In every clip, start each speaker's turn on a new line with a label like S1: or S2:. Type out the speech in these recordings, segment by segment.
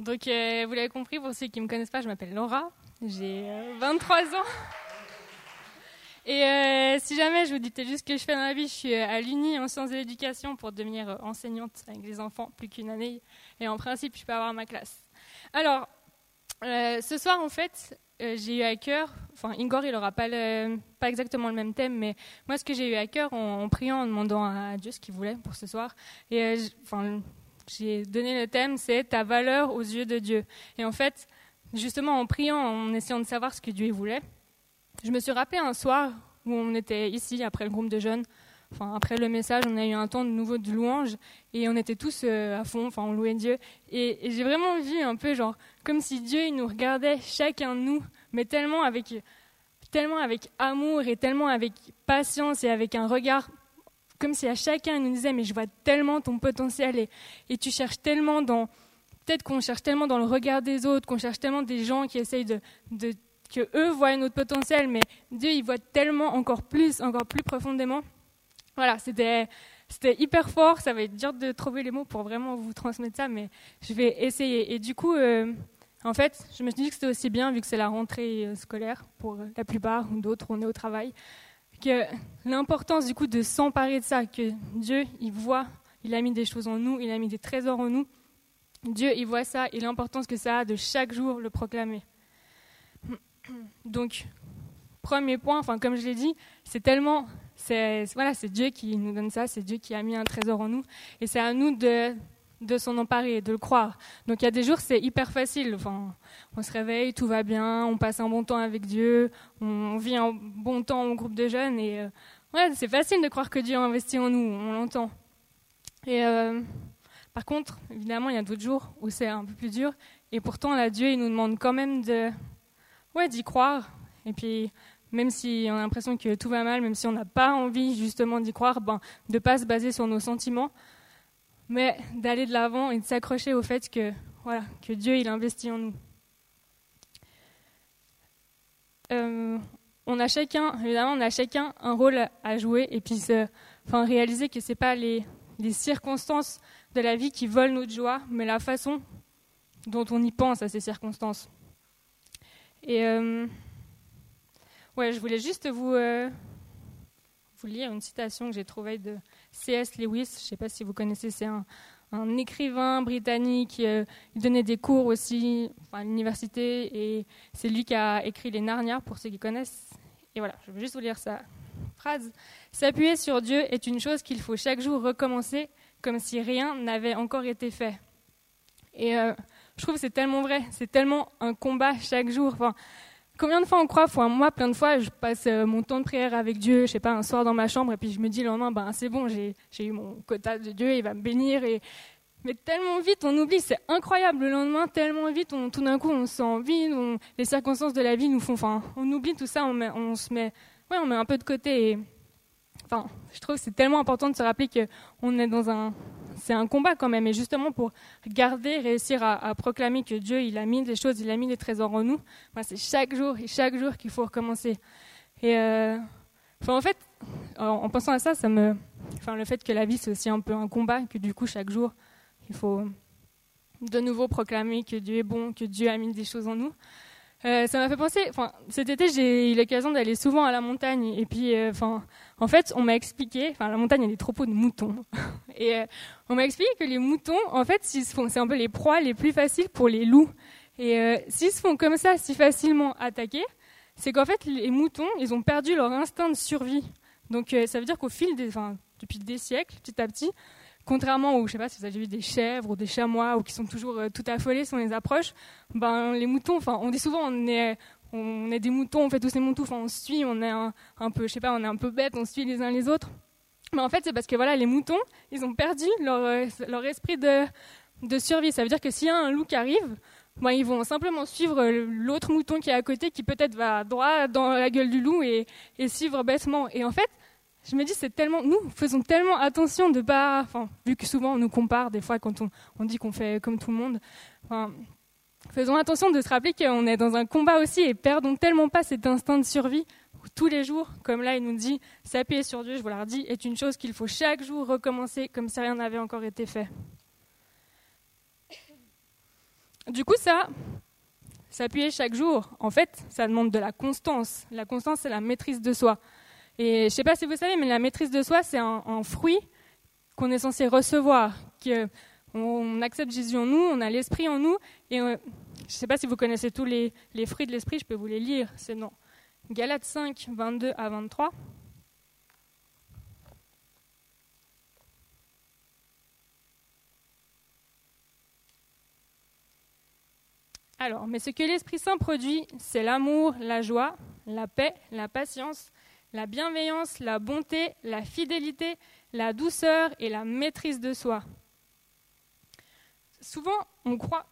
S1: Donc, euh, vous l'avez compris, pour ceux qui ne me connaissent pas, je m'appelle Laura, j'ai 23 euh, ans. Et euh, si jamais je vous dis juste ce que je fais dans la vie, je suis à l'Uni en sciences de l'éducation pour devenir enseignante avec les enfants, plus qu'une année. Et en principe, je peux avoir ma classe. Alors, ce soir, en fait, j'ai eu à cœur, enfin, Ingor, il n'aura pas, pas exactement le même thème, mais moi, ce que j'ai eu à cœur en, priant, en demandant à Dieu ce qu'il voulait pour ce soir, et enfin, j'ai donné le thème, c'est ta valeur aux yeux de Dieu. Et en fait, justement en priant, en essayant de savoir ce que Dieu voulait, je me suis rappelé un soir où on était ici après le groupe de jeunes. Enfin, après le message, on a eu un temps de nouveau de louange et on était tous euh, à fond, enfin, on louait Dieu. Et, j'ai vraiment vu un peu, genre, comme si Dieu, nous regardait chacun de nous, mais tellement avec, tellement avec amour et tellement avec patience et avec un regard comme si à chacun il nous disait mais je vois tellement ton potentiel et, tu cherches tellement dans peut-être qu'on cherche tellement dans le regard des autres qu'on cherche tellement des gens qui essayent de, que eux voient notre potentiel mais Dieu il voit tellement encore plus encore plus profondément. Voilà c'était c'était hyper fort. Ça va être dur de trouver les mots pour vraiment vous transmettre ça mais je vais essayer. Et du coup euh, en fait, je me suis dit que c'était aussi bien, vu que c'est la rentrée euh, scolaire pour la plupart, ou d'autres, on est au travail, que l'importance du coup de s'emparer de ça, que Dieu, il voit, il a mis des choses en nous, il a mis des trésors en nous. Dieu, il voit ça et l'importance que ça a de chaque jour le proclamer. Donc, premier point, enfin comme je l'ai dit, c'est tellement, c'est voilà, c'est Dieu qui nous donne ça, c'est Dieu qui a mis un trésor en nous, et c'est à nous de de s'en emparer, de le croire. Donc il y a des jours, c'est hyper facile. Enfin, on se réveille, tout va bien, on passe un bon temps avec Dieu, on vit un bon temps au groupe de jeunes. Et euh, ouais, c'est facile de croire que Dieu a investi en nous, on l'entend. Et euh, par contre, évidemment, il y a d'autres jours où c'est un peu plus dur. Et pourtant, là, Dieu, il nous demande quand même de, ouais, d'y croire. Et puis, même si on a l'impression que tout va mal, même si on n'a pas envie justement d'y croire, ben, de pas se baser sur nos sentiments, mais d'aller de l'avant et de s'accrocher au fait que, voilà, que Dieu il investit en nous. Euh, on a chacun, évidemment, on a chacun un rôle à jouer et puis enfin, réaliser que ce n'est pas les, les, circonstances de la vie qui volent notre joie, mais la façon dont on y pense à ces circonstances. Et euh, ouais, je voulais juste vous, euh, vous lire une citation que j'ai trouvée de C.S. Lewis. Je ne sais pas si vous connaissez, c'est un, écrivain britannique. Euh, il donnait des cours aussi à l'université et c'est lui qui a écrit les Narnia pour ceux qui connaissent. Et voilà, je vais juste vous lire sa phrase. S'appuyer sur Dieu est une chose qu'il faut chaque jour recommencer comme si rien n'avait encore été fait. Et euh, je trouve que c'est tellement vrai, c'est tellement un combat chaque jour. Combien de fois on croit Enfin, moi, plein de fois, je passe euh, mon temps de prière avec Dieu, je sais pas, un soir dans ma chambre, et puis je me dis le lendemain, ben c'est bon, j'ai eu mon quota de Dieu, il va me bénir. Et... Mais tellement vite, on oublie, c'est incroyable. Le lendemain, tellement vite, on, tout d'un coup, on se sent vide, les circonstances de la vie nous font. Enfin, on oublie tout ça, on, on se met, ouais, on met un peu de côté. Et... Enfin, je trouve que c'est tellement important de se rappeler qu'on est dans un, c'est un combat quand même. Et justement, pour garder, réussir à, proclamer que Dieu, il a mis des choses, il a mis des trésors en nous, c'est chaque jour et chaque jour qu'il faut recommencer. Et euh, en fait, en, pensant à ça, ça me, le fait que la vie, c'est aussi un peu un combat, que du coup, chaque jour, il faut de nouveau proclamer que Dieu est bon, que Dieu a mis des choses en nous. Euh, ça m'a fait penser, enfin, cet été, j'ai eu l'occasion d'aller souvent à la montagne. Et puis, euh, enfin, en fait, on m'a expliqué, enfin, la montagne, il y a des troupeaux de moutons. Et euh, on m'a expliqué que les moutons, en fait, c'est un peu les proies les plus faciles pour les loups. Et s'ils se font comme ça, si facilement attaquer, c'est qu'en fait, les moutons, ils ont perdu leur instinct de survie. Donc, ça veut dire qu'au fil des, enfin, depuis des siècles, petit à petit, Contrairement aux, je sais pas si vous avez vu des chèvres ou des chamois ou qui sont toujours euh, tout affolés si les approche, ben les moutons, enfin on dit souvent on est on est des moutons, on fait tous ces moutons, enfin on suit, on est un, peu, je sais pas, on est un peu bête, on suit les uns les autres. Mais en fait c'est parce que voilà les moutons, ils ont perdu leur euh, leur esprit de de survie. Ça veut dire que s'il y a un loup qui arrive, ben, ils vont simplement suivre l'autre mouton qui est à côté, qui peut-être va droit dans la gueule du loup et, et suivre bêtement. Et en fait, je me dis, c'est tellement, nous faisons tellement attention de pas, enfin, vu que souvent on nous compare des fois quand on, on dit qu'on fait comme tout le monde, enfin, faisons attention de se rappeler qu'on est dans un combat aussi et perdons tellement pas cet instinct de survie tous les jours, comme là il nous dit, s'appuyer sur Dieu, je vous l'ai dit, est une chose qu'il faut chaque jour recommencer comme si rien n'avait encore été fait. du coup, ça, s'appuyer chaque jour, en fait, ça demande de la constance. La constance, c'est la maîtrise de soi. Et je ne sais pas si vous savez, mais la maîtrise de soi, c'est un, fruit qu'on est censé recevoir. Que on accepte Jésus en nous, on a l'esprit en nous. Et je ne sais pas si vous connaissez tous les, les fruits de l'esprit, je peux vous les lire. C'est dans Galates 5, 22 à 23. Alors, mais ce que l'Esprit Saint produit, c'est l'amour, la joie, la paix, la patience, la bienveillance, la bonté, la fidélité, la douceur et la maîtrise de soi. Souvent, on croit.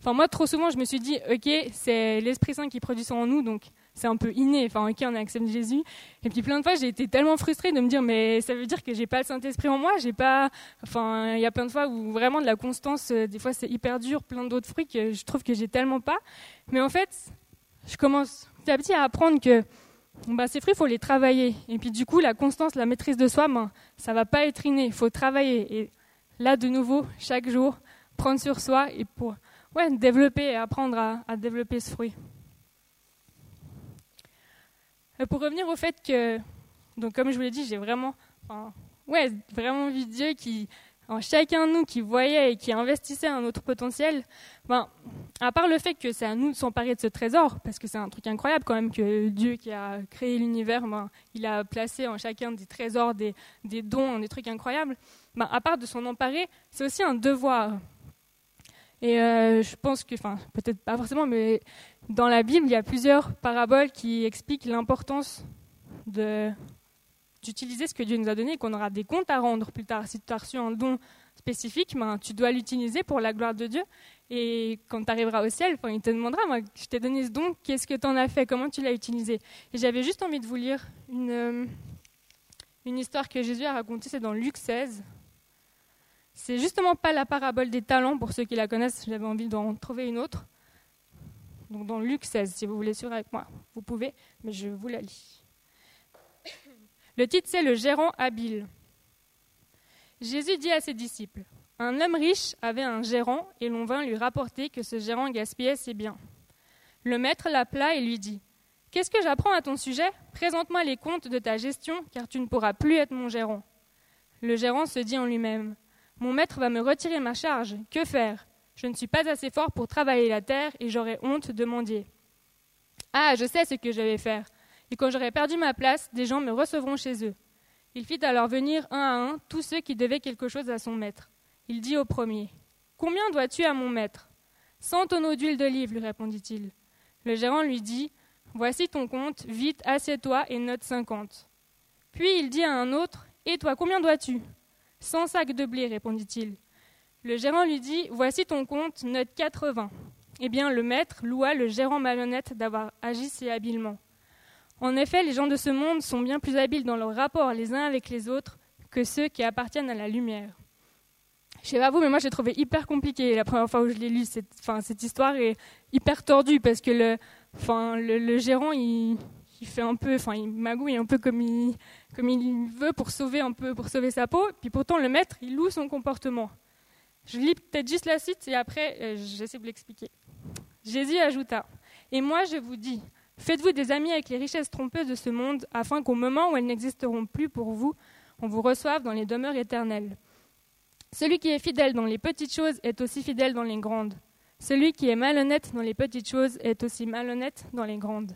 S1: Enfin, moi, trop souvent, je me suis dit, ok, c'est l'Esprit Saint qui produit ça en nous, donc c'est un peu inné. Enfin, ok, on accepte Jésus. Et puis plein de fois, j'ai été tellement frustrée de me dire, mais ça veut dire que j'ai pas le Saint-Esprit en moi. J'ai pas. Enfin, il y a plein de fois où vraiment de la constance, euh, des fois c'est hyper dur, plein d'autres fruits que je trouve que j'ai tellement pas. Mais en fait, je commence petit à petit à apprendre que ces fruits, il faut les travailler. Et puis du coup, la constance, la maîtrise de soi, ben, ça va pas être inné. Il faut travailler. Et là, de nouveau, chaque jour, prendre sur soi et pour ouais, développer et apprendre à, développer ce fruit. Euh, pour revenir au fait que, donc comme je vous l'ai dit, j'ai vraiment, ouais, vraiment vu Dieu qui, en chacun de nous, qui voyait et qui investissait un autre potentiel. Ben, à part le fait que c'est à nous de s'emparer de ce trésor, parce que c'est un truc incroyable quand même que Dieu qui a créé l'univers, ben, il a placé en chacun des trésors, des, des dons, des trucs incroyables. Ben, à part de s'en emparer, c'est aussi un devoir. Et euh, je pense que, enfin, peut-être pas forcément, mais dans la Bible, il y a plusieurs paraboles qui expliquent l'importance d'utiliser ce que Dieu nous a donné et qu'on aura des comptes à rendre plus tard. Si tu as reçu un don spécifique, ben, tu dois l'utiliser pour la gloire de Dieu. Et quand tu arriveras au ciel, il te demandera, je t'ai donné ce don, qu'est-ce que tu en as fait, comment tu l'as utilisé? Et j'avais juste envie de vous lire une, euh, une histoire que Jésus a racontée, c'est dans Luc 16. C'est justement pas la parabole des talents, pour ceux qui la connaissent, j'avais envie d'en trouver une autre donc dans Luc 16, si vous voulez suivre avec moi, vous pouvez, mais je vous la lis. Le titre, c'est Le gérant habile. Jésus dit à ses disciples Un homme riche avait un gérant, et l'on vint lui rapporter que ce gérant gaspillait ses biens. Le maître l'appela et lui dit Qu'est-ce que j'apprends à ton sujet? Présente-moi les comptes de ta gestion, car tu ne pourras plus être mon gérant. Le gérant se dit en lui-même Mon maître va me retirer ma charge. Que faire? Je ne suis pas assez fort pour travailler la terre et j'aurais honte de mendier. Ah, je sais ce que je vais faire. Et quand j'aurai perdu ma place, des gens me recevront chez eux. Il fit alors venir un à un tous ceux qui devaient quelque chose à son maître. Il dit au premier Combien dois-tu à mon maître Cent tonneaux d'huile d'olive, lui répondit-il. Le gérant lui dit Voici ton compte, vite, assieds-toi et note cinquante. Puis il dit à un autre Et toi, combien dois-tu Cent sacs de blé, répondit-il. Le gérant lui dit Voici ton compte, note 80. Eh bien, le maître loua le gérant malhonnête d'avoir agi si habilement. En effet, les gens de ce monde sont bien plus habiles dans leur rapport les uns avec les autres que ceux qui appartiennent à la lumière. Je sais pas vous, mais moi j'ai trouvé hyper compliqué la première fois où je l'ai lu. Cette, cette histoire est hyper tordue parce que le, le, gérant il, fait un peu, enfin il magouille un peu comme il, comme il veut pour sauver un peu, pour sauver sa peau. Puis pourtant le maître il loue son comportement. Je lis peut-être juste la suite et après, euh, j'essaie de l'expliquer. Jésus ajouta Et moi, je vous dis, faites-vous des amis avec les richesses trompeuses de ce monde, afin qu'au moment où elles n'existeront plus pour vous, on vous reçoive dans les demeures éternelles. Celui qui est fidèle dans les petites choses est aussi fidèle dans les grandes. Celui qui est malhonnête dans les petites choses est aussi malhonnête dans les grandes.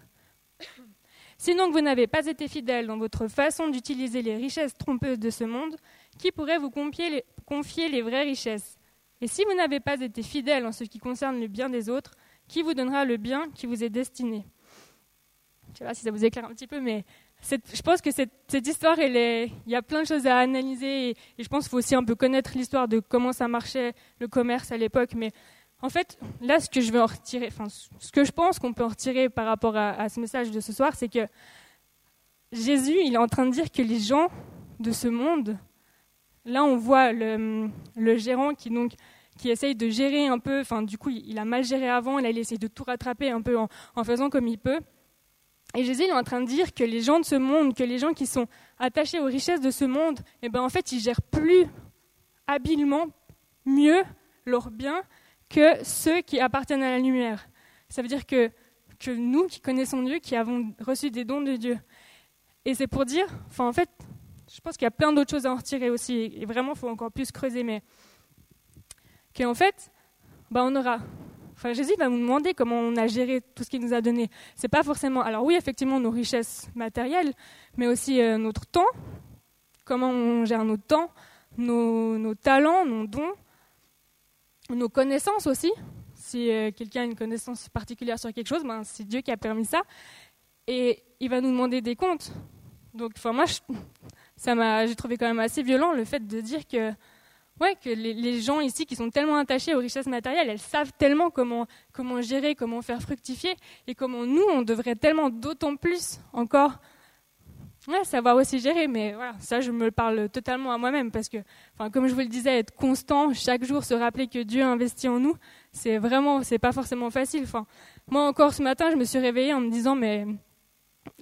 S1: Sinon que vous n'avez pas été fidèle dans votre façon d'utiliser les richesses trompeuses de ce monde, qui pourrait vous confier les, confier les vraies richesses? Et si vous n'avez pas été fidèle en ce qui concerne le bien des autres, qui vous donnera le bien qui vous est destiné? Je sais pas si ça vous éclaire un petit peu, mais je pense que cette, histoire, il y a plein de choses à analyser et, je pense qu'il faut aussi un peu connaître l'histoire de comment ça marchait le commerce à l'époque. Mais en fait, là, ce que je veux en retirer, enfin, ce que je pense qu'on peut en retirer par rapport à, à ce message de ce soir, c'est que Jésus, il est en train de dire que les gens de ce monde, Là, on voit le, gérant qui donc qui essaye de gérer un peu, enfin du coup il a mal géré avant, là il essaye de tout rattraper un peu en, faisant comme il peut. Et Jésus est en train de dire que les gens de ce monde, que les gens qui sont attachés aux richesses de ce monde, eh ben en fait ils gèrent plus habilement, mieux leurs biens que ceux qui appartiennent à la lumière. Ça veut dire que, que nous qui connaissons Dieu, qui avons reçu des dons de Dieu. Et c'est pour dire, enfin en fait, je pense qu'il y a plein d'autres choses à en retirer aussi, et vraiment, il faut encore plus creuser, mais qu'en fait, bah, on aura. Enfin, Jésus va nous demander comment on a géré tout ce qu'il nous a donné. C'est pas forcément. Alors oui, effectivement, nos richesses matérielles, mais aussi euh, notre temps. Comment on gère notre temps, nos, talents, nos dons, nos connaissances aussi. Si euh, quelqu'un a une connaissance particulière sur quelque chose, ben, c'est Dieu qui a permis ça. Et il va nous demander des comptes. Donc, enfin, moi, ça m'a, j'ai trouvé quand même assez violent le fait de dire que, ouais, que les, gens ici qui sont tellement attachés aux richesses matérielles, elles savent tellement comment, comment gérer, comment faire fructifier, et comment nous, on devrait tellement d'autant plus encore savoir aussi gérer, mais voilà, ça je me le parle totalement à moi-même parce que, comme je vous le disais, être constant, chaque jour se rappeler que Dieu investit en nous, c'est vraiment, c'est pas forcément facile. Moi encore ce matin, je me suis réveillée en me disant, mais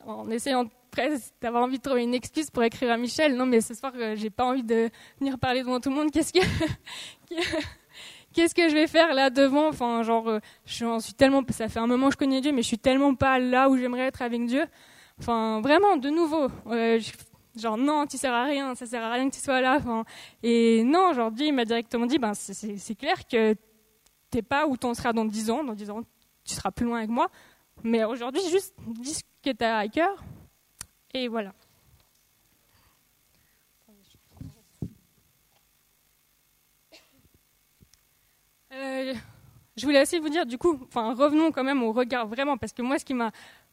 S1: en essayant presque d'avoir envie de trouver une excuse pour écrire à Michel, non mais ce soir euh, j'ai pas envie de venir parler devant tout le monde. Qu'est-ce que qu'est-ce que je vais faire là devant? Enfin, genre, euh, je suis tellement, ça fait un moment que je connais Dieu, mais je suis tellement pas là où j'aimerais être avec Dieu. Enfin, vraiment, de nouveau, genre non, tu sers à rien, ça sert à rien que tu sois là. Et non, aujourd'hui, il m'a directement dit, ben c'est clair que t'es pas où t'en seras dans 10 ans. Dans 10 ans, tu seras plus loin avec moi. Mais aujourd'hui, juste dis ce que tu as à cœur. Et voilà. Euh, je voulais aussi vous dire, du coup, enfin, revenons quand même au regard vraiment, parce que moi, ce qui m'a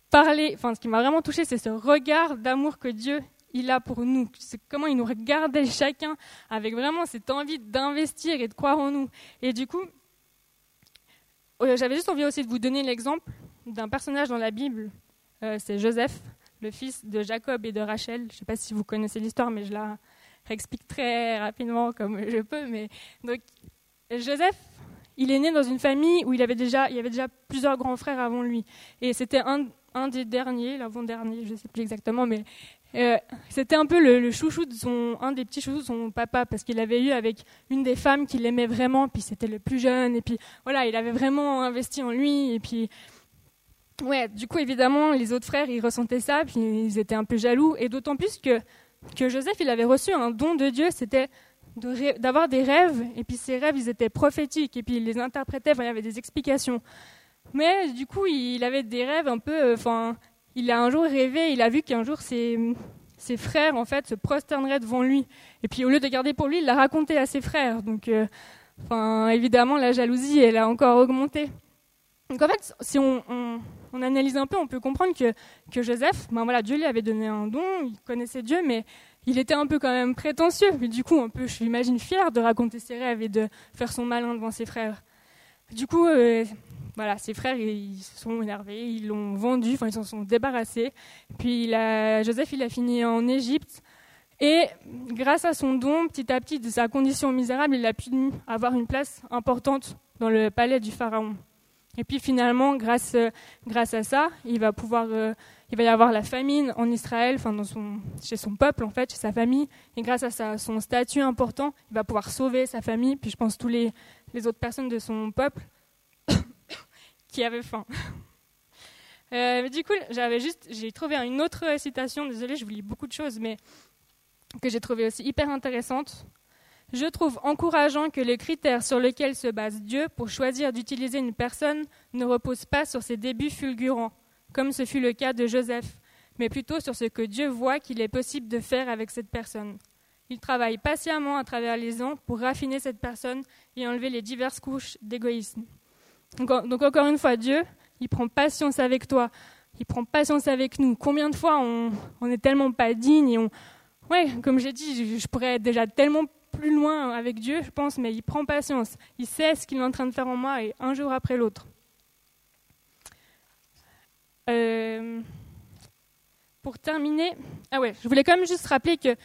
S1: parler, enfin, ce qui m'a vraiment touché, c'est ce regard d'amour que Dieu a pour nous. C'est comment il nous regardait chacun avec vraiment cette envie d'investir et de croire en nous. Et du coup, euh, j'avais juste envie aussi de vous donner l'exemple d'un personnage dans la Bible. Euh, c'est Joseph, le fils de Jacob et de Rachel. Je ne sais pas si vous connaissez l'histoire, mais je la réexplique très rapidement comme je peux. Mais donc, Joseph, il est né dans une famille où il avait déjà, il y avait déjà plusieurs grands frères avant lui. Et c'était un, des derniers, l'avant-dernier, je ne sais plus exactement, mais euh, c'était un peu le, chouchou de son, un des petits chouchous de son papa, parce qu'il avait eu avec une des femmes qu'il aimait vraiment, puis c'était le plus jeune, et puis voilà, il avait vraiment investi en lui, et puis ouais, du coup évidemment les autres frères ils ressentaient ça, puis ils étaient un peu jaloux, et d'autant plus que que Joseph il avait reçu un don de Dieu, c'était d'avoir des rêves, et puis ces rêves ils étaient prophétiques, et puis il les interprétait, il y avait des explications. Mais du coup, il avait des rêves un peu. Euh, enfin, il a un jour rêvé, il a vu qu'un jour ses, ses, frères en fait se prosterneraient devant lui. Et puis au lieu de garder pour lui, il l'a raconté à ses frères. Donc, euh, enfin, évidemment, la jalousie, elle a encore augmenté. Donc en fait, si on, on, analyse un peu, on peut comprendre que, que Joseph, ben voilà, Dieu lui avait donné un don, il connaissait Dieu, mais il était un peu quand même prétentieux. Mais du coup, un peu, je m'imagine, fier de raconter ses rêves et de faire son malin devant ses frères. Du coup, euh, voilà, ses frères, ils se sont énervés, ils l'ont vendu, enfin, ils s'en sont débarrassés. Puis Joseph, il a fini en Égypte. Et grâce à son don, petit à petit, de sa condition misérable, il a pu avoir une place importante dans le palais du Pharaon. Et puis finalement, grâce, grâce à ça, il va pouvoir, euh, il va y avoir la famine en Israël, enfin dans son, chez son peuple en fait, chez sa famille. Et grâce à son statut important, il va pouvoir sauver sa famille, puis je pense tous les, les autres personnes de son peuple qui avait faim. Euh, du coup, j'avais juste, j'ai trouvé une autre citation. Désolée, je vous lis beaucoup de choses, mais que j'ai trouvé aussi hyper intéressante. Je trouve encourageant que les critères sur lesquels se base Dieu pour choisir d'utiliser une personne ne reposent pas sur ses débuts fulgurants, comme ce fut le cas de Joseph, mais plutôt sur ce que Dieu voit qu'il est possible de faire avec cette personne. Il travaille patiemment à travers les ans pour raffiner cette personne et enlever les diverses couches d'égoïsme. Donc, encore une fois, Dieu, il prend patience avec toi. Il prend patience avec nous. Combien de fois on, on est tellement pas digne et on, ouais, comme j'ai dit, je, pourrais être déjà tellement plus loin avec Dieu, je pense, mais il prend patience. Il sait ce qu'il est en train de faire en moi et un jour après l'autre. Euh, pour terminer, ah ouais, je voulais quand même juste rappeler que,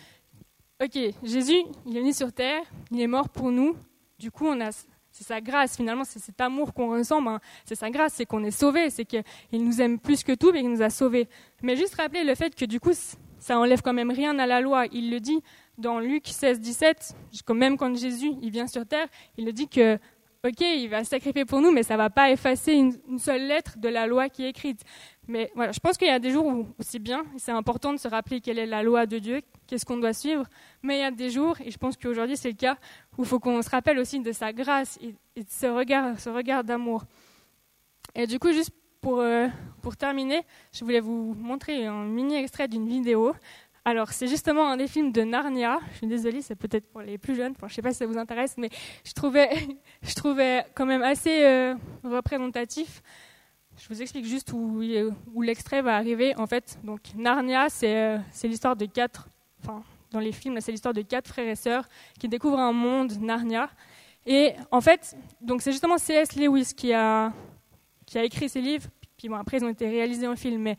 S1: ok, Jésus, il est venu sur terre, il est mort pour nous. Du coup, on a c'est sa grâce, finalement, c'est cet amour qu'on ressent, ben, c'est sa grâce, c'est qu'on est sauvé, c'est qu'il nous aime plus que tout, mais il nous a sauvés. Mais juste rappeler le fait que du coup, ça enlève quand même rien à la loi. Il le dit dans Luc 16, 17, même quand Jésus il vient sur terre, il dit que ok, il va sacrifier pour nous, mais ça va pas effacer une, seule lettre de la loi qui est écrite. Mais voilà, je pense qu'il y a des jours où c'est bien, c'est important de se rappeler quelle est la loi de Dieu, qu'est-ce qu'on doit suivre. Mais il y a des jours, et je pense qu'aujourd'hui c'est le cas, où il faut qu'on se rappelle aussi de sa grâce et, de ce regard, ce regard d'amour. Et du coup, juste pour, euh, pour terminer, je voulais vous montrer un mini extrait d'une vidéo alors, c'est justement un des films de Narnia. Je suis désolée, c'est peut-être pour les plus jeunes. Je ne sais pas si ça vous intéresse, mais je trouvais, je trouvais quand même assez euh, représentatif. Je vous explique juste où, l'extrait va arriver. En fait, donc Narnia, c'est, euh, l'histoire de quatre. Enfin, dans les films, c'est l'histoire de quatre frères et sœurs qui découvrent un monde Narnia. Et en fait, donc c'est justement C.S. Lewis qui a qui a écrit ces livres. Puis bon, après, ils ont été réalisés en film, mais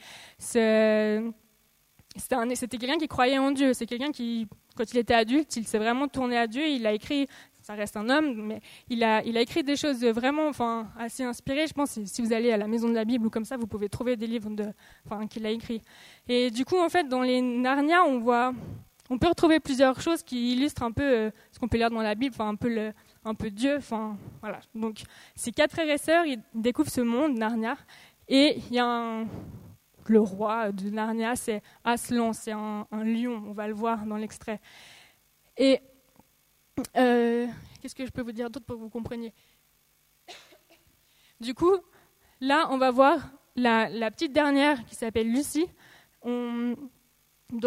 S1: c'était quelqu'un qui croyait en Dieu. C'est quelqu'un qui, quand il était adulte, il s'est vraiment tourné à Dieu. Il a écrit, ça reste un homme, mais il a, écrit des choses vraiment, enfin, assez inspirées. Je pense si vous allez à la Maison de la Bible ou comme ça, vous pouvez trouver des livres de, enfin, qu'il a écrits. Et du coup, en fait, dans les Narnia, on voit, on peut retrouver plusieurs choses qui illustrent un peu euh, ce qu'on peut lire dans la Bible, un peu le, un peu Dieu, voilà. Donc, ces quatre frères et sœurs, ils découvrent ce monde Narnia, et il y a un le roi de Narnia, c'est Aslan, c'est un, lion, on va le voir dans l'extrait. Et euh, qu'est-ce que je peux vous dire d'autre pour que vous compreniez? Du coup, là, on va voir la, petite dernière qui s'appelle Lucie.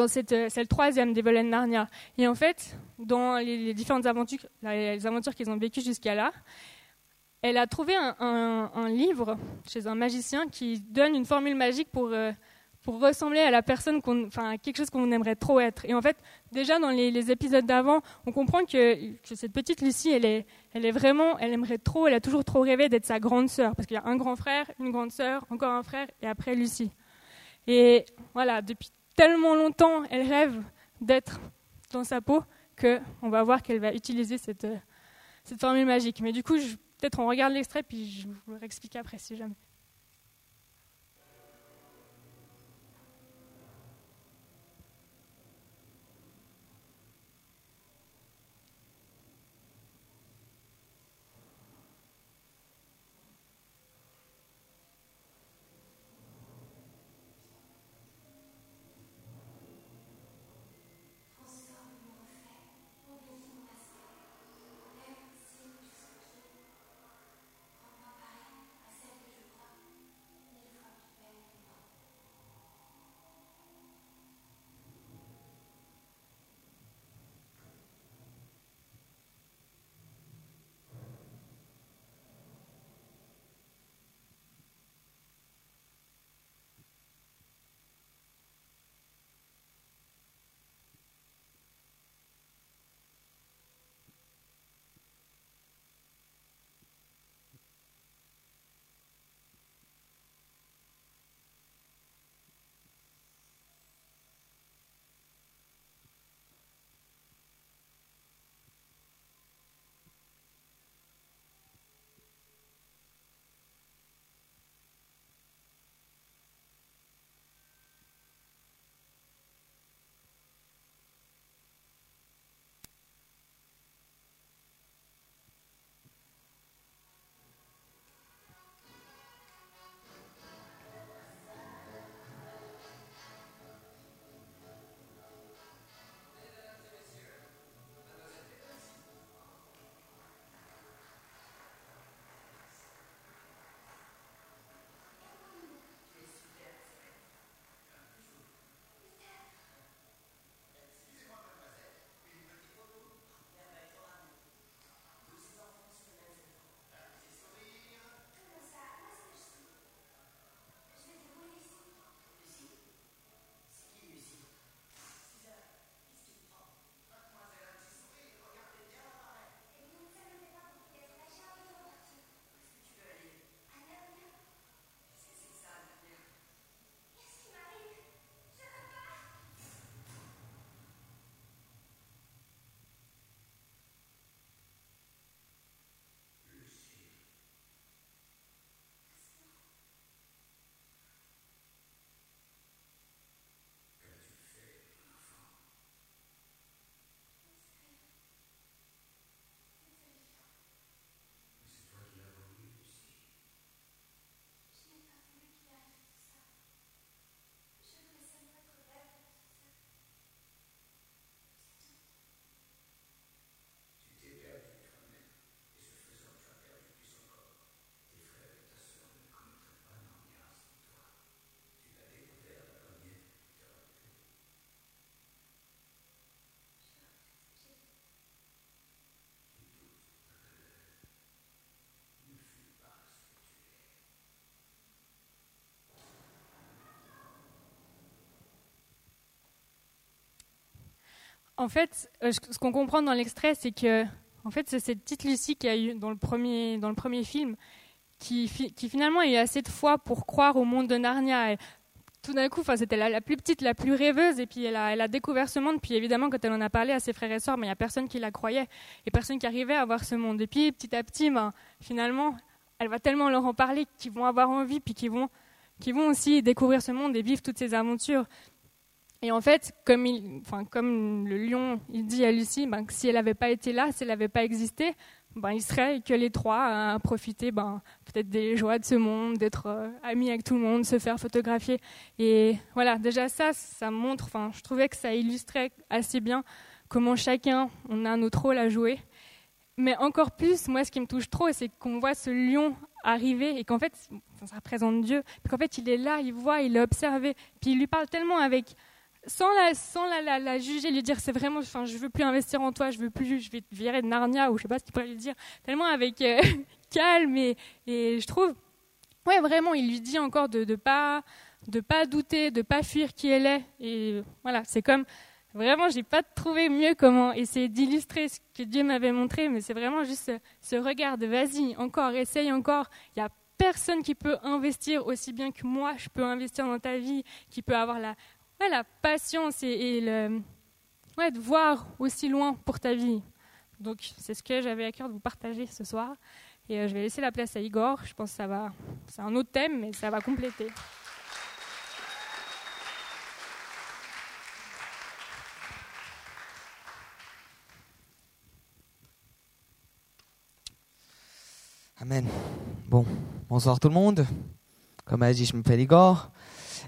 S1: cette, c'est le troisième des volets de Narnia. Et en fait, dans les, différentes aventures, les aventures qu'ils ont vécues jusqu'à là, elle a trouvé un, livre chez un magicien qui donne une formule magique pour, euh, pour ressembler à la personne, qu'on, enfin, quelque chose qu'on aimerait trop être. Et en fait, déjà dans les, épisodes d'avant, on comprend que, que, cette petite Lucie, elle est, elle est vraiment, elle aimerait trop, elle a toujours trop rêvé d'être sa grande sœur, parce qu'il y a un grand frère, une grande sœur, encore un frère, et après Lucie. Et voilà, depuis tellement longtemps, elle rêve d'être dans sa peau que on va voir qu'elle va utiliser cette, cette formule magique. Mais du coup, je, Peut-être on regarde l'extrait, puis je vous le après si jamais. En fait, euh, ce qu'on comprend dans l'extrait, c'est que en fait, c'est cette petite Lucie qui a eu dans le premier, dans le premier film, qui, finalement a eu assez de foi pour croire au monde de Narnia. Et tout d'un coup, c'était la, la, plus petite, la plus rêveuse, et puis elle a, découvert ce monde. Puis évidemment, quand elle en a parlé à ses frères et sœurs, mais il n'y a personne qui la croyait, et personne qui arrivait à voir ce monde. Et puis petit à petit, ben, finalement, elle va tellement leur en parler qu'ils vont avoir envie, puis qu'ils vont, vont aussi découvrir ce monde et vivre toutes ces aventures. Et en fait, comme, le lion, il dit à Lucie, ben, que si elle n'avait pas été là, si elle n'avait pas existé, ben, il serait que les trois à profiter ben, peut-être des joies de ce monde, d'être euh, amis avec tout le monde, se faire photographier. Et voilà, déjà ça, ça montre, enfin, je trouvais que ça illustrait assez bien comment chacun, on a notre rôle à jouer. Mais encore plus, moi, ce qui me touche trop, c'est qu'on voit ce lion arriver et qu'en fait, ça représente Dieu. Qu'en fait, il est là, il voit, il l'a observé. Puis il lui parle tellement avec sans la, sans la, la, juger, lui dire c'est vraiment, enfin, je veux plus investir en toi, je veux plus, je vais te virer de Narnia ou je sais pas ce qu'il pourrait lui dire, tellement avec euh, calme et, je trouve, ouais, vraiment, il lui dit encore de, de pas, de pas douter, de pas fuir qui elle est. Et voilà, c'est comme vraiment, j'ai pas trouvé mieux comment essayer d'illustrer ce que Dieu m'avait montré, mais c'est vraiment juste ce, ce regard de vas-y, encore, essaye encore, il y a personne qui peut investir aussi bien que moi, je peux investir dans ta vie, qui peut avoir la, la patience et, le, ouais, de voir aussi loin pour ta vie. Donc c'est ce que j'avais à cœur de vous partager ce soir. Et euh, je vais laisser la place à Igor. Je pense que ça va, c'est un autre thème, mais ça va compléter.
S2: Amen. Bon, bonsoir tout le monde. Comme a dit, je m'appelle Igor.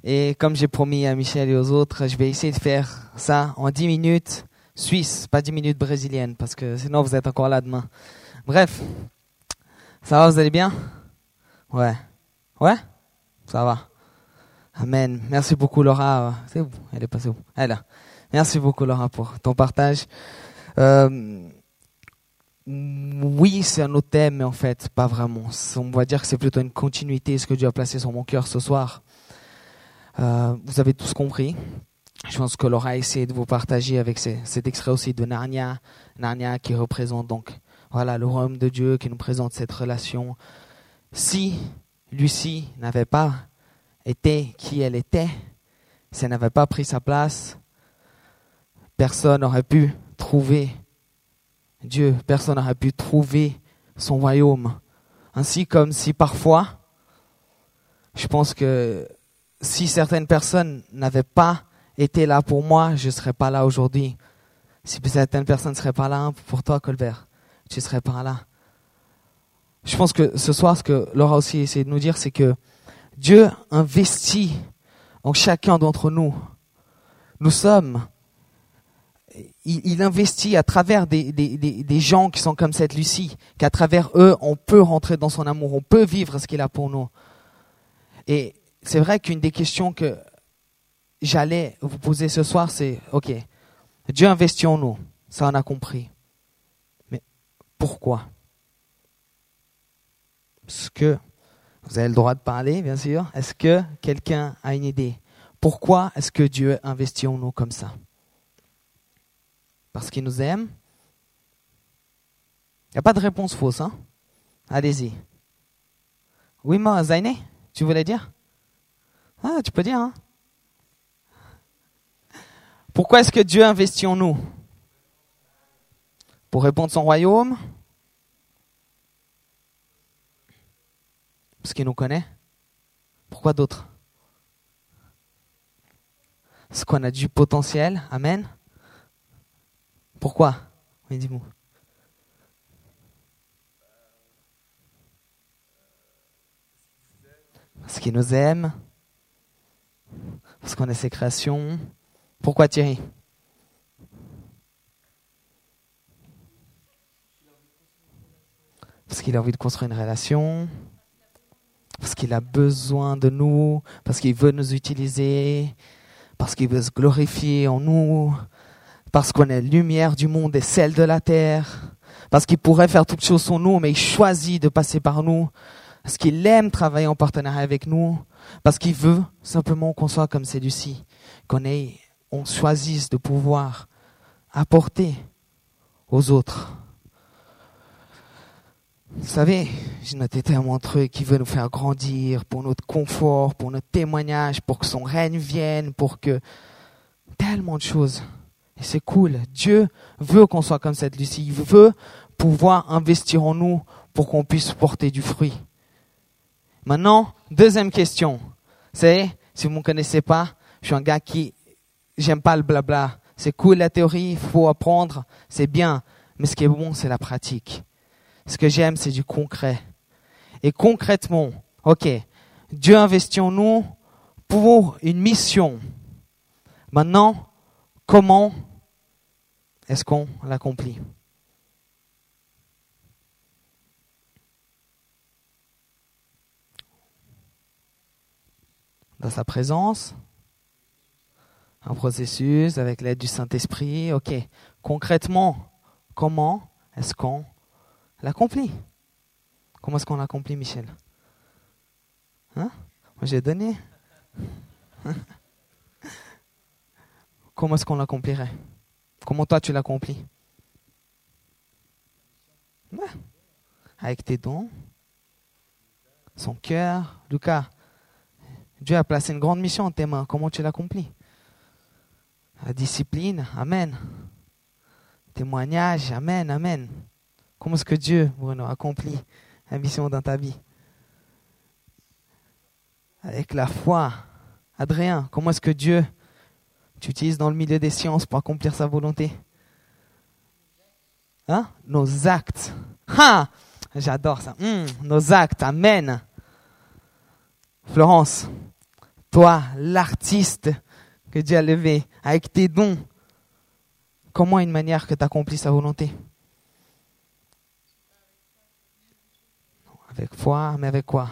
S2: Et comme j'ai promis à Michel et aux autres, je vais essayer de faire ça en 10 minutes suisse, pas 10 minutes brésiliennes, parce que sinon vous êtes encore là demain. Bref, ça va, vous allez bien? Ouais. Ouais? Ça va. Amen. Merci beaucoup Laura. C'est où Elle est passée où? Elle est là. Merci beaucoup Laura pour ton partage. Euh, oui, c'est un autre thème, mais en fait, pas vraiment. On va dire que c'est plutôt une continuité, ce que Dieu a placé sur mon cœur ce soir. Euh, vous avez tous compris. Je pense que Laura a essayé de vous partager avec cet extrait aussi de Narnia. Narnia qui représente donc voilà le royaume de Dieu, qui nous présente cette relation. Si Lucie n'avait pas été qui elle était, si elle n'avait pas pris sa place, personne n'aurait pu trouver Dieu, personne n'aurait pu trouver son royaume. Ainsi comme si parfois, je pense que si certaines personnes n'avaient pas été là pour moi, je ne serais pas là aujourd'hui. Si certaines personnes ne seraient pas là pour toi, Colbert, tu ne serais pas là. Je pense que ce soir, ce que Laura aussi essayé de nous dire, c'est que Dieu investit en chacun d'entre nous. Nous sommes, il, investit à travers des, des, des, gens qui sont comme cette Lucie, qu'à travers eux, on peut rentrer dans son amour, on peut vivre ce qu'il a pour nous. Et c'est vrai qu'une des questions que j'allais vous poser ce soir, c'est, OK, Dieu investit en nous, ça on a compris. Mais pourquoi? Est-ce que, vous avez le droit de parler, bien sûr, est-ce que quelqu'un a une idée? Pourquoi est-ce que Dieu investit en nous comme ça? Parce qu'il nous aime? Il n'y a pas de réponse fausse, hein? Allez-y. Oui, moi, Zainé, tu voulais dire? Ah, tu peux dire, hein. Pourquoi est-ce que Dieu investit en nous? Pour répondre son royaume? Parce qu'il nous connaît. Pourquoi d'autres Parce qu'on a du potentiel. Amen. Pourquoi? Oui, dis-moi. Parce qu'il nous aime parce qu'on est ses créations. Pourquoi Thierry? Parce qu'il a envie de construire une relation, parce qu'il a besoin de nous, parce qu'il veut nous utiliser, parce qu'il veut se glorifier en nous, parce qu'on est lumière du monde et celle de la terre, parce qu'il pourrait faire toutes choses sans nous, mais il choisit de passer par nous, parce qu'il aime travailler en partenariat avec nous, parce qu'il veut simplement qu'on soit comme celui-ci, qu'on ait, on choisisse de pouvoir apporter aux autres. Vous savez, j'ai noté tellement de trucs qui veut nous faire grandir pour notre confort, pour notre témoignage, pour que son règne vienne, pour que tellement de choses. Et c'est cool. Dieu veut qu'on soit comme cette Lucie. Il veut pouvoir investir en nous pour qu'on puisse porter du fruit. Maintenant, deuxième question. C'est, si vous ne me connaissez pas, je suis un gars qui, j'aime pas le blabla. C'est cool la théorie, il faut apprendre, c'est bien. Mais ce qui est bon, c'est la pratique. Ce que j'aime, c'est du concret. Et concrètement, ok, Dieu investit en nous pour une mission. Maintenant, comment est-ce qu'on l'accomplit? Dans sa présence, un processus avec l'aide du Saint-Esprit. Ok, concrètement, comment est-ce qu'on l'accomplit? Comment est-ce qu'on l'accomplit, Michel? Hein? Moi, j'ai donné. Comment est-ce qu'on l'accomplirait? Comment toi, tu l'accomplis? Avec tes dons, son cœur. Lucas, Dieu a placé une grande mission en tes mains. Comment tu l'accomplis? La discipline, Amen. Témoignage, Amen, Amen. Comment est-ce que Dieu, Bruno, accomplit la mission dans ta vie? Avec la foi. Adrien, comment est-ce que Dieu t'utilise dans le milieu des sciences pour accomplir sa volonté? Hein? Nos actes. Ha J'adore ça. Hum, nos actes. Amen. Florence, toi, l'artiste que Dieu a levé, avec tes dons, comment une manière que tu accomplis sa volonté? Avec foi, mais avec quoi?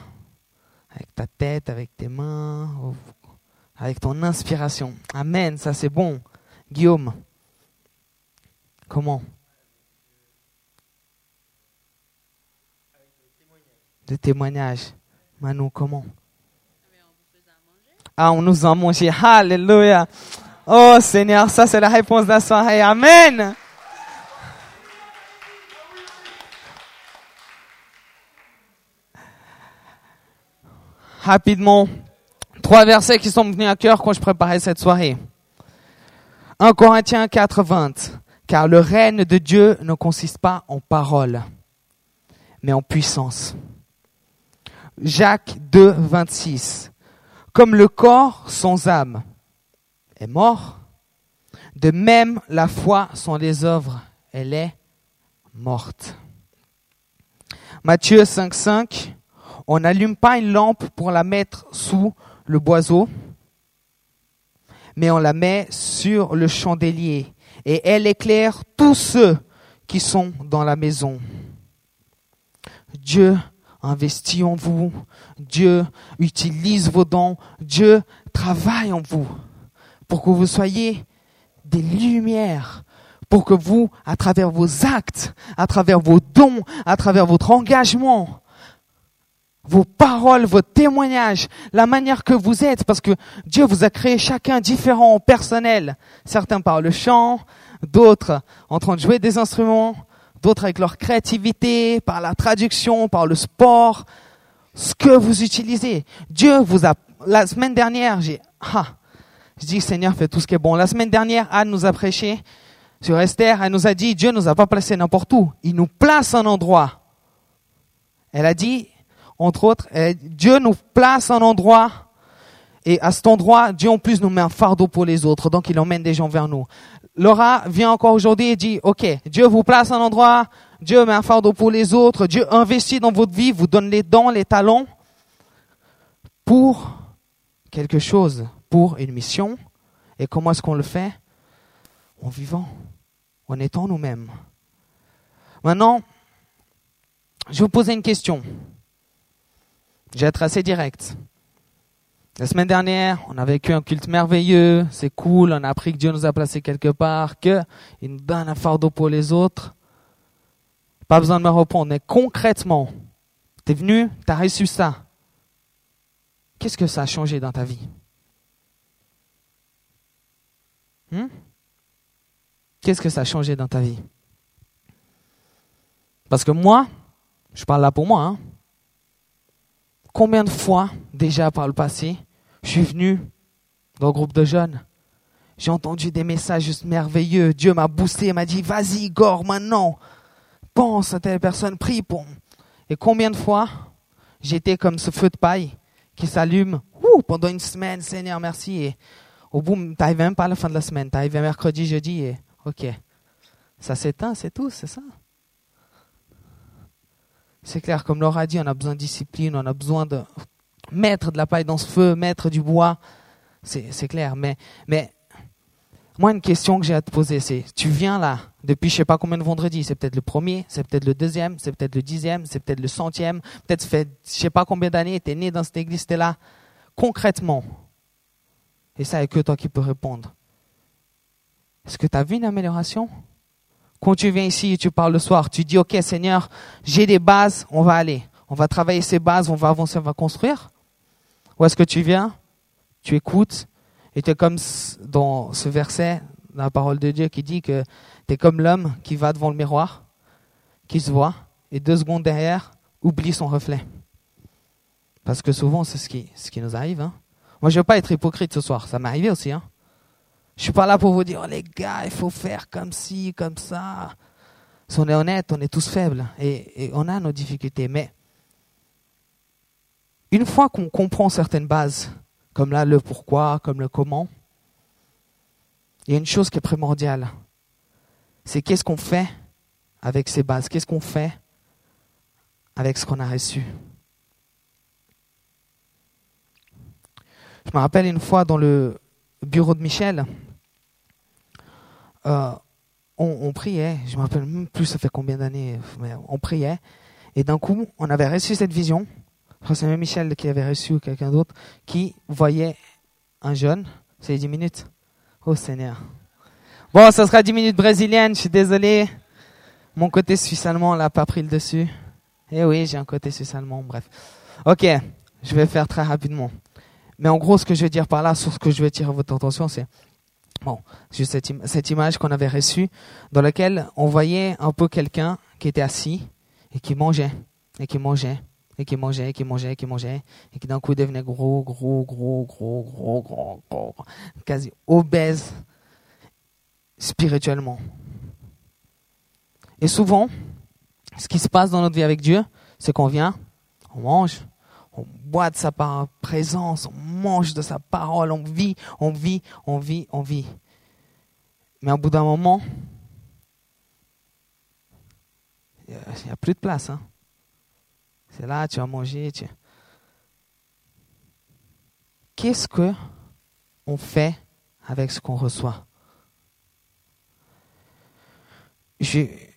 S2: Avec ta tête, avec tes mains, avec ton inspiration. Amen, ça c'est bon. Guillaume, comment? De témoignages. Manu, comment? Ah, on nous a mangé. Alléluia. Oh Seigneur, ça c'est la réponse de la soirée. Amen. rapidement trois versets qui sont venus à cœur quand je préparais cette soirée. 1 Corinthiens 4, 20. Car le règne de Dieu ne consiste pas en parole, mais en puissance. Jacques 2, 26. Comme le corps sans âme est mort, de même la foi sans les œuvres, elle est morte. Matthieu 5, 5. On n'allume pas une lampe pour la mettre sous le boiseau, mais on la met sur le chandelier et elle éclaire tous ceux qui sont dans la maison. Dieu investit en vous, Dieu utilise vos dons, Dieu travaille en vous pour que vous soyez des lumières, pour que vous, à travers vos actes, à travers vos dons, à travers votre engagement, vos paroles, vos témoignages, la manière que vous êtes, parce que Dieu vous a créé chacun différent, personnel. Certains par le chant, d'autres en train de jouer des instruments, d'autres avec leur créativité, par la traduction, par le sport, ce que vous utilisez. Dieu vous a, la semaine dernière, j'ai, ah, je dis Seigneur, fais tout ce qui est bon. La semaine dernière, Anne nous a prêché sur Esther, elle nous a dit, Dieu nous a pas placé n'importe où. Il nous place un endroit. Elle a dit, entre autres, Dieu nous place un endroit et à cet endroit, Dieu en plus nous met un fardeau pour les autres, donc il emmène des gens vers nous. Laura vient encore aujourd'hui et dit, OK, Dieu vous place un endroit, Dieu met un fardeau pour les autres, Dieu investit dans votre vie, vous donne les dons, les talents pour quelque chose, pour une mission. Et comment est-ce qu'on le fait? En vivant, en étant nous-mêmes. Maintenant, je vais vous poser une question. J'ai être assez direct. La semaine dernière, on a vécu un culte merveilleux, c'est cool, on a appris que Dieu nous a placés quelque part, qu'il nous donne un fardeau pour les autres. Pas besoin de me répondre, mais concrètement, tu es venu, tu as reçu ça. Qu'est-ce que ça a changé dans ta vie? Hmm? qu'est-ce que ça a changé dans ta vie? Parce que moi, je parle là pour moi, hein, combien de fois déjà par le passé, je suis venu dans le groupe de jeunes, j'ai entendu des messages merveilleux, Dieu m'a boosté, m'a dit, vas-y, Igor, maintenant, pense à telle personne, prie pour... Et combien de fois j'étais comme ce feu de paille qui s'allume. Pendant une semaine, Seigneur, merci. Et au bout, tu n'arrives même pas à la fin de la semaine, tu arrives mercredi, jeudi, et ok, ça s'éteint, c'est tout, c'est ça. C'est clair, comme Laura dit, on a besoin de discipline, on a besoin de mettre de la paille dans ce feu, mettre du bois. C'est clair. Mais, mais moi, une question que j'ai à te poser, c'est tu viens là depuis je sais pas combien de vendredis. C'est peut-être le premier, c'est peut-être le deuxième, c'est peut-être le dixième, c'est peut-être le centième. Peut-être fait je sais pas combien d'années, tu es né dans cette église, tu es là. Concrètement, et ça, a que toi qui peux répondre. Est-ce que tu as vu une amélioration? Quand tu viens ici et tu parles le soir, tu dis, OK Seigneur, j'ai des bases, on va aller. On va travailler ces bases, on va avancer, on va construire. Ou est-ce que tu viens, tu écoutes, et tu es comme dans ce verset, dans la parole de Dieu, qui dit que tu es comme l'homme qui va devant le miroir, qui se voit, et deux secondes derrière, oublie son reflet. Parce que souvent, c'est ce qui, ce qui nous arrive. Hein. Moi, je ne veux pas être hypocrite ce soir. Ça m'est arrivé aussi. Hein. Je suis pas là pour vous dire, oh, les gars, il faut faire comme ci, comme ça. Si on est honnête, on est tous faibles et, on a nos difficultés. Mais une fois qu'on comprend certaines bases, comme là le pourquoi, comme le comment, il y a une chose qui est primordiale. C'est qu'est-ce qu'on fait avec ces bases? Qu'est-ce qu'on fait avec ce qu'on a reçu? Je me rappelle une fois dans le bureau de Michel, euh, on, priait, je me rappelle même plus ça fait combien d'années, mais on priait, et d'un coup, on avait reçu cette vision, même Michel qui avait reçu quelqu'un d'autre, qui voyait un jeune, c'est 10 minutes. Oh Seigneur. Bon, ça sera 10 minutes brésiliennes, je suis désolé. Mon côté suisse-allemand n'a pas pris le dessus. Eh oui, j'ai un côté suisse-allemand, bref. Ok, je vais faire très rapidement. Mais en gros, ce que je veux dire par là, sur ce que je veux tirer votre attention, c'est bon, juste cette, cette image qu'on avait reçue, dans laquelle on voyait un peu quelqu'un qui était assis et qui mangeait, et qui mangeait, et qui mangeait, qui mangeait, qui mangeait, et qui d'un coup devenait gros, gros, gros, gros, gros, gros, gros, quasi obèse spirituellement. Et souvent, ce qui se passe dans notre vie avec Dieu, c'est qu'on vient, on mange, on boit de sa présence, on mange de sa parole, on vit, on vit, on vit, on vit. Mais au bout d'un moment, il n'y a, plus de place. Hein. C'est là, tu vas manger. Tu... Qu'est-ce que on fait avec ce qu'on reçoit? Je vais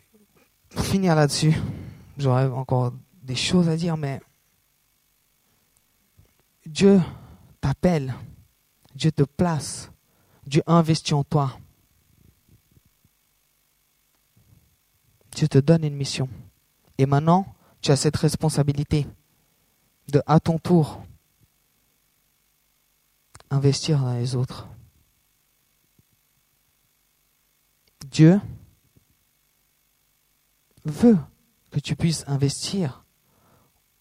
S2: finir là-dessus. J'aurais encore des choses à dire, mais Dieu t'appelle, Dieu te place, Dieu investit en toi. Dieu te donne une mission. Et maintenant, tu as cette responsabilité de, à ton tour, investir dans les autres. Dieu veut que tu puisses investir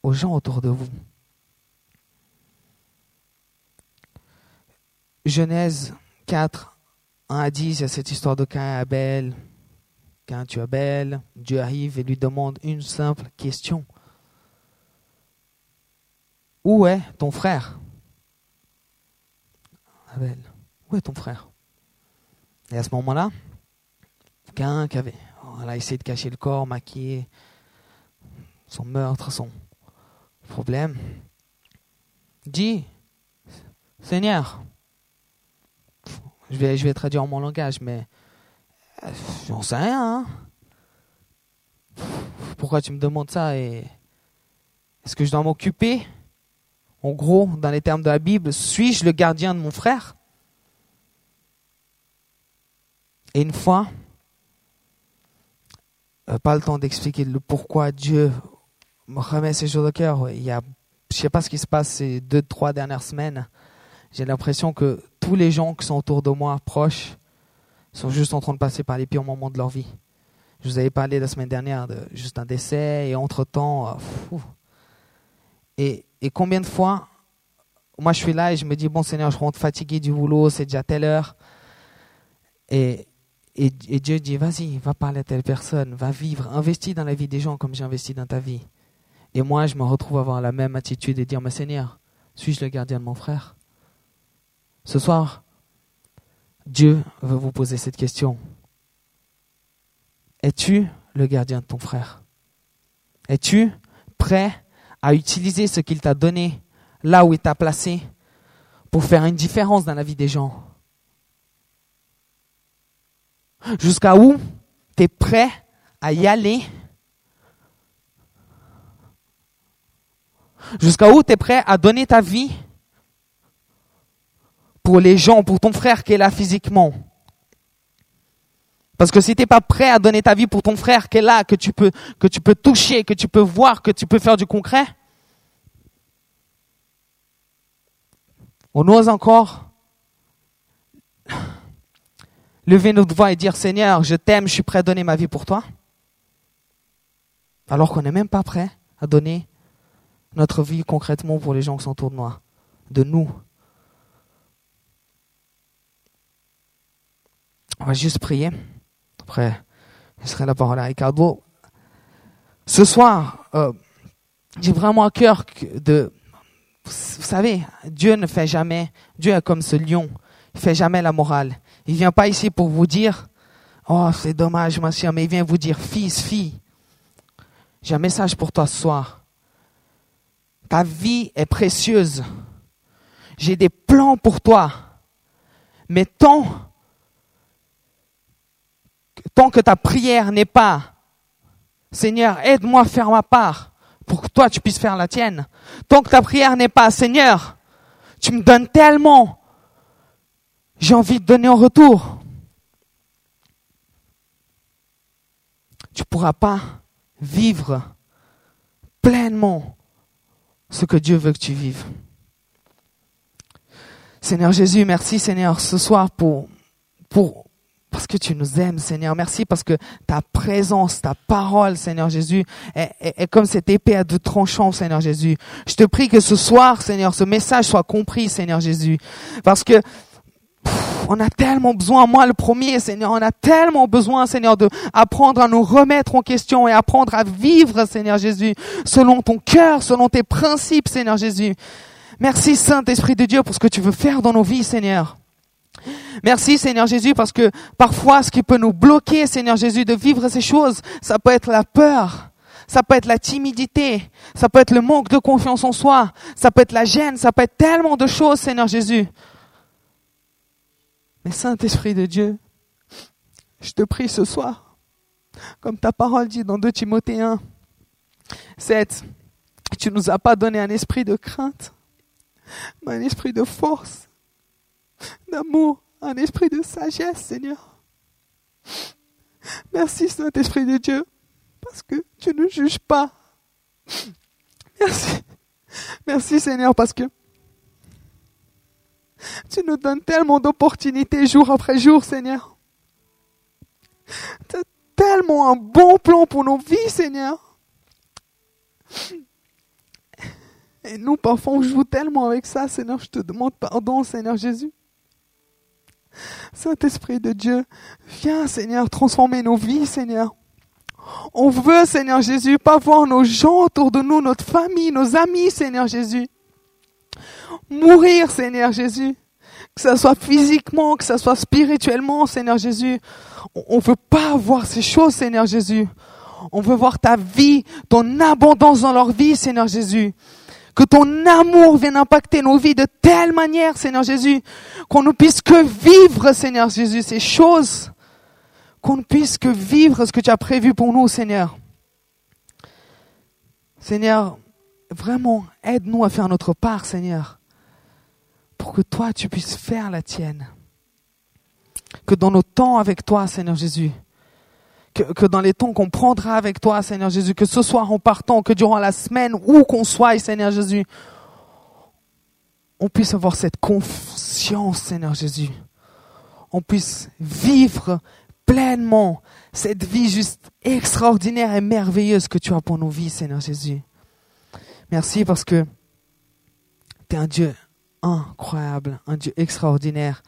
S2: aux gens autour de vous. Genèse 4, 1 à 10, il y a cette histoire de Cain et Abel. Cain tue Abel. Dieu arrive et lui demande une simple question. Où est ton frère? Abel, où est ton frère? Et à ce moment-là, Cain qui avait essayé de cacher le corps, maquiller son meurtre, son problème, dit, Seigneur, je vais, je vais traduire en mon langage, mais j'en sais rien. Hein. Pourquoi tu me demandes ça et Est-ce que je dois m'occuper? En gros, dans les termes de la Bible, suis-je le gardien de mon frère? Et une fois, euh, pas le temps d'expliquer le pourquoi Dieu me remet ces choses au cœur. Il y a, je sais pas ce qui se passe ces deux, trois dernières semaines. J'ai l'impression que tous les gens qui sont autour de moi, proches, sont juste en train de passer par les pires moments de leur vie. Je vous avais parlé la semaine dernière de juste un décès et entre-temps. Euh, et, et combien de fois, moi je suis là et je me dis, bon Seigneur, je rentre fatigué du boulot, c'est déjà telle heure. Et, et, et Dieu dit, vas-y, va parler à telle personne, va vivre, investis dans la vie des gens comme j'ai investi dans ta vie. Et moi, je me retrouve à avoir la même attitude et dire, mais Seigneur, suis-je le gardien de mon frère? Ce soir, Dieu veut vous poser cette question. Es-tu le gardien de ton frère? Es-tu prêt à utiliser ce qu'il t'a donné là où il t'a placé pour faire une différence dans la vie des gens? Jusqu'à où tu es prêt à y aller? Jusqu'à où tu es prêt à donner ta vie pour les gens, pour ton frère qui est là physiquement parce que si tu n'es pas prêt à donner ta vie pour ton frère qui est là, que tu peux, que tu peux toucher, que tu peux voir, que tu peux faire du concret, on ose encore lever notre voix et dire Seigneur, je t'aime, je suis prêt à donner ma vie pour toi. Alors qu'on n'est même pas prêt à donner notre vie concrètement pour les gens qui sont autour de nous. De nous. On va juste prier. Après, je serai la parole à Ricardo. Ce soir, euh, j'ai vraiment à cœur de... Vous savez, Dieu ne fait jamais, Dieu est comme ce lion, il fait jamais la morale. Il vient pas ici pour vous dire, oh c'est dommage ma soeur, mais il vient vous dire, fils, fille, j'ai un message pour toi ce soir. Ta vie est précieuse. J'ai des plans pour toi. Mais tant tant que ta prière n'est pas Seigneur, aide-moi à faire ma part pour que toi tu puisses faire la tienne. Tant que ta prière n'est pas Seigneur, tu me donnes tellement, j'ai envie de donner en retour. Tu ne pourras pas vivre pleinement ce que Dieu veut que tu vives. Seigneur Jésus, merci Seigneur ce soir pour, pour parce que tu nous aimes, Seigneur. Merci parce que ta présence, ta parole, Seigneur Jésus, est, comme cette épée à deux tranchants, Seigneur Jésus. Je te prie que ce soir, Seigneur, ce message soit compris, Seigneur Jésus. Parce que on a tellement besoin, moi le premier, Seigneur, on a tellement besoin, Seigneur, de apprendre à nous remettre en question et apprendre à vivre, Seigneur Jésus, selon ton cœur, selon tes principes, Seigneur Jésus. Merci, Saint-Esprit de Dieu, pour ce que tu veux faire dans nos vies, Seigneur. Merci Seigneur Jésus parce que parfois ce qui peut nous bloquer Seigneur Jésus de vivre ces choses, ça peut être la peur, ça peut être la timidité, ça peut être le manque de confiance en soi, ça peut être la gêne, ça peut être tellement de choses Seigneur Jésus. Mais Saint-Esprit de Dieu, je te prie ce soir, comme ta parole dit dans 2 Timothée 1, 7, tu nous as pas donné un esprit de crainte, mais un esprit de force d'amour, un esprit de sagesse, Seigneur. Merci, Saint-Esprit de Dieu, parce que tu ne juges pas. Merci. Merci, Seigneur, parce que tu nous donnes tellement d'opportunités jour après jour, Seigneur. Tu as tellement un bon plan pour nos vies, Seigneur. Et nous, parfois, on joue tellement avec ça, Seigneur. Je te demande pardon, Seigneur Jésus. Saint-Esprit de Dieu, viens Seigneur transformer nos vies Seigneur. On veut Seigneur Jésus pas voir nos gens autour de nous, notre famille, nos amis Seigneur Jésus. Mourir Seigneur Jésus. Que ce soit physiquement, que ce soit spirituellement Seigneur Jésus. On veut pas voir ces choses Seigneur Jésus. On veut voir ta vie, ton abondance dans leur vie Seigneur Jésus. Que ton amour vienne impacter nos vies de telle manière, Seigneur Jésus, qu'on ne puisse que vivre, Seigneur Jésus, ces choses. Qu'on ne puisse que vivre ce que tu as prévu pour nous, Seigneur. Seigneur, vraiment, aide-nous à faire notre part, Seigneur, pour que toi, tu puisses faire la tienne. Que dans nos temps avec toi, Seigneur Jésus, que, dans les temps qu'on prendra avec toi, Seigneur Jésus, que ce soir en partant, que durant la semaine, où qu'on soit, Seigneur Jésus, on puisse avoir cette conscience, Seigneur Jésus. on puisse vivre pleinement cette vie juste extraordinaire et merveilleuse que tu as pour nos vies, Seigneur Jésus. Merci parce que tu es un Dieu incroyable, un Dieu extraordinaire.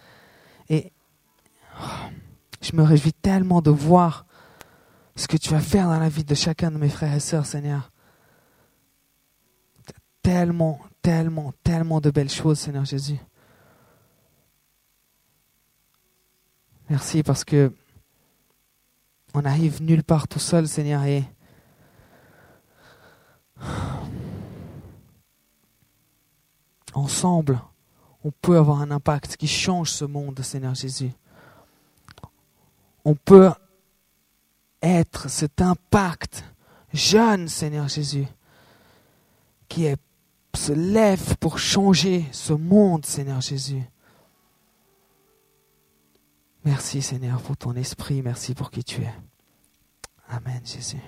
S2: Et oh, je me réjouis tellement de voir ce que tu vas faire dans la vie de chacun de mes frères et sœurs, Seigneur. Tellement, tellement, tellement de belles choses, Seigneur Jésus. Merci parce que on arrive nulle part tout seul, Seigneur, et ensemble, on peut avoir un impact qui change ce monde, Seigneur Jésus. On peut être cet impact jeune, Seigneur Jésus, qui se lève pour changer ce monde, Seigneur Jésus. Merci, Seigneur, pour ton esprit. Merci pour qui tu es. Amen, Jésus.